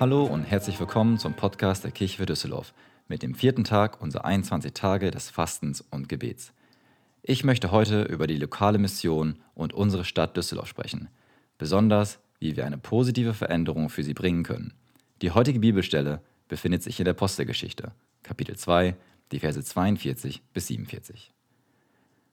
Hallo und herzlich willkommen zum Podcast der Kirche für Düsseldorf mit dem vierten Tag unserer 21 Tage des Fastens und Gebets. Ich möchte heute über die lokale Mission und unsere Stadt Düsseldorf sprechen, besonders wie wir eine positive Veränderung für sie bringen können. Die heutige Bibelstelle befindet sich in der Apostelgeschichte, Kapitel 2, die Verse 42 bis 47.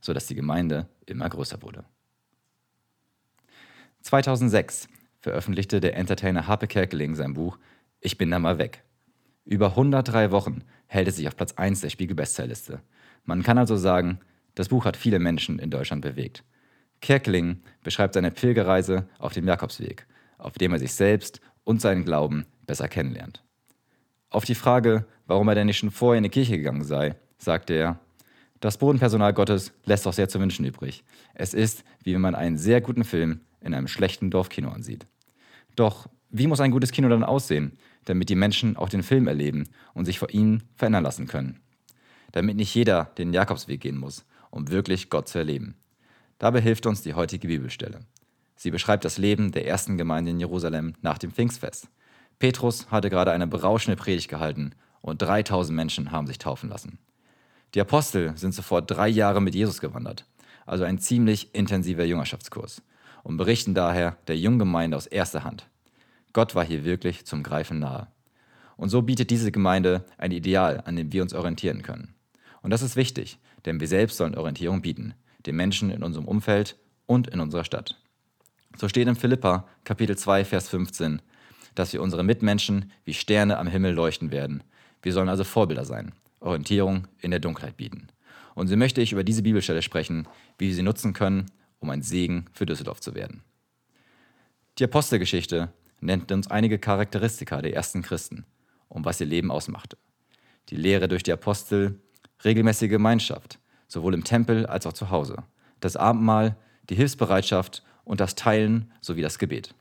sodass die Gemeinde immer größer wurde. 2006 veröffentlichte der Entertainer Harpe Kerkeling sein Buch Ich bin da mal weg. Über 103 Wochen hält es sich auf Platz 1 der Spiegel-Bestsellerliste. Man kann also sagen, das Buch hat viele Menschen in Deutschland bewegt. Kerkeling beschreibt seine Pilgerreise auf dem Jakobsweg, auf dem er sich selbst und seinen Glauben besser kennenlernt. Auf die Frage, warum er denn nicht schon vorher in die Kirche gegangen sei, sagte er, das Bodenpersonal Gottes lässt auch sehr zu wünschen übrig. Es ist, wie wenn man einen sehr guten Film in einem schlechten Dorfkino ansieht. Doch wie muss ein gutes Kino dann aussehen, damit die Menschen auch den Film erleben und sich vor ihnen verändern lassen können? Damit nicht jeder den Jakobsweg gehen muss, um wirklich Gott zu erleben. Dabei hilft uns die heutige Bibelstelle. Sie beschreibt das Leben der ersten Gemeinde in Jerusalem nach dem Pfingstfest. Petrus hatte gerade eine berauschende Predigt gehalten und 3000 Menschen haben sich taufen lassen. Die Apostel sind sofort drei Jahre mit Jesus gewandert, also ein ziemlich intensiver Jüngerschaftskurs und berichten daher der jungen Gemeinde aus erster Hand. Gott war hier wirklich zum Greifen nahe. Und so bietet diese Gemeinde ein Ideal, an dem wir uns orientieren können. Und das ist wichtig, denn wir selbst sollen Orientierung bieten, den Menschen in unserem Umfeld und in unserer Stadt. So steht in Philippa Kapitel 2 Vers 15, dass wir unsere Mitmenschen wie Sterne am Himmel leuchten werden. Wir sollen also Vorbilder sein, Orientierung in der Dunkelheit bieten. Und so möchte ich über diese Bibelstelle sprechen, wie wir sie nutzen können, um ein Segen für Düsseldorf zu werden. Die Apostelgeschichte nennt uns einige Charakteristika der ersten Christen und was ihr Leben ausmachte. Die Lehre durch die Apostel, regelmäßige Gemeinschaft, sowohl im Tempel als auch zu Hause, das Abendmahl, die Hilfsbereitschaft und das Teilen sowie das Gebet.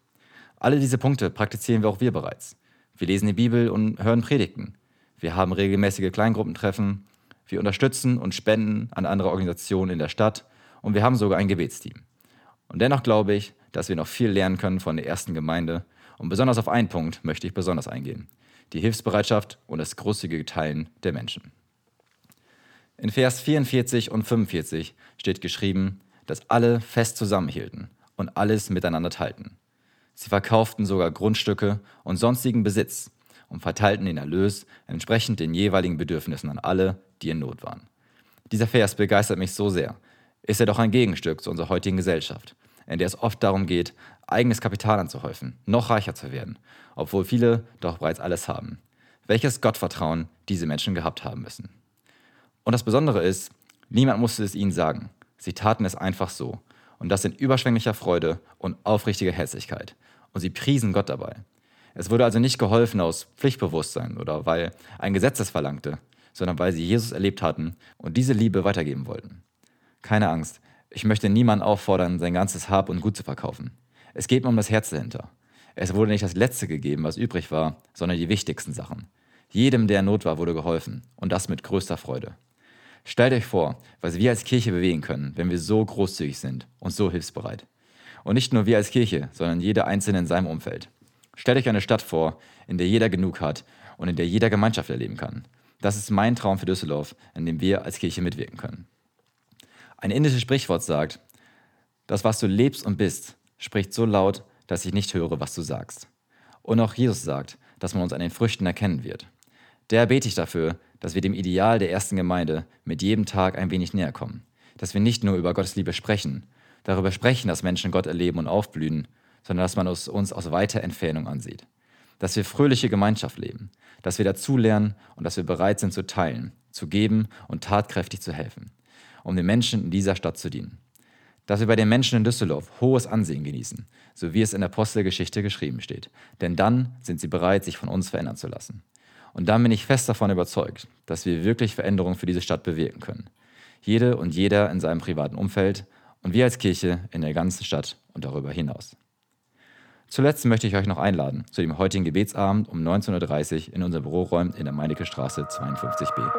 Alle diese Punkte praktizieren wir auch wir bereits. Wir lesen die Bibel und hören Predigten. Wir haben regelmäßige Kleingruppentreffen. Wir unterstützen und spenden an andere Organisationen in der Stadt und wir haben sogar ein Gebetsteam. Und dennoch glaube ich, dass wir noch viel lernen können von der ersten Gemeinde und besonders auf einen Punkt möchte ich besonders eingehen. Die Hilfsbereitschaft und das großzügige Teilen der Menschen. In Vers 44 und 45 steht geschrieben, dass alle fest zusammenhielten und alles miteinander teilten. Sie verkauften sogar Grundstücke und sonstigen Besitz und verteilten den Erlös entsprechend den jeweiligen Bedürfnissen an alle, die in Not waren. Dieser Vers begeistert mich so sehr, ist er doch ein Gegenstück zu unserer heutigen Gesellschaft, in der es oft darum geht, eigenes Kapital anzuhäufen, noch reicher zu werden, obwohl viele doch bereits alles haben. Welches Gottvertrauen diese Menschen gehabt haben müssen. Und das Besondere ist, niemand musste es ihnen sagen. Sie taten es einfach so. Und das in überschwänglicher Freude und aufrichtiger Herzlichkeit. Und sie priesen Gott dabei. Es wurde also nicht geholfen aus Pflichtbewusstsein oder weil ein Gesetz es verlangte, sondern weil sie Jesus erlebt hatten und diese Liebe weitergeben wollten. Keine Angst. Ich möchte niemanden auffordern, sein ganzes Hab und Gut zu verkaufen. Es geht mir um das Herz dahinter. Es wurde nicht das Letzte gegeben, was übrig war, sondern die wichtigsten Sachen. Jedem, der in Not war, wurde geholfen. Und das mit größter Freude. Stellt euch vor, was wir als Kirche bewegen können, wenn wir so großzügig sind und so hilfsbereit. Und nicht nur wir als Kirche, sondern jeder Einzelne in seinem Umfeld. Stellt euch eine Stadt vor, in der jeder genug hat und in der jeder Gemeinschaft erleben kann. Das ist mein Traum für Düsseldorf, in dem wir als Kirche mitwirken können. Ein indisches Sprichwort sagt, Das, was du lebst und bist, spricht so laut, dass ich nicht höre, was du sagst. Und auch Jesus sagt, dass man uns an den Früchten erkennen wird. Der bete ich dafür, dass wir dem Ideal der ersten Gemeinde mit jedem Tag ein wenig näher kommen. Dass wir nicht nur über Gottes Liebe sprechen, darüber sprechen, dass Menschen Gott erleben und aufblühen, sondern dass man uns aus weiter Entfernung ansieht. Dass wir fröhliche Gemeinschaft leben, dass wir dazulernen und dass wir bereit sind zu teilen, zu geben und tatkräftig zu helfen, um den Menschen in dieser Stadt zu dienen. Dass wir bei den Menschen in Düsseldorf hohes Ansehen genießen, so wie es in der Apostelgeschichte geschrieben steht. Denn dann sind sie bereit, sich von uns verändern zu lassen. Und dann bin ich fest davon überzeugt, dass wir wirklich Veränderungen für diese Stadt bewirken können. Jede und jeder in seinem privaten Umfeld und wir als Kirche in der ganzen Stadt und darüber hinaus. Zuletzt möchte ich euch noch einladen zu dem heutigen Gebetsabend um 19.30 Uhr in unserem Büroräumen in der Meinecke Straße 52b.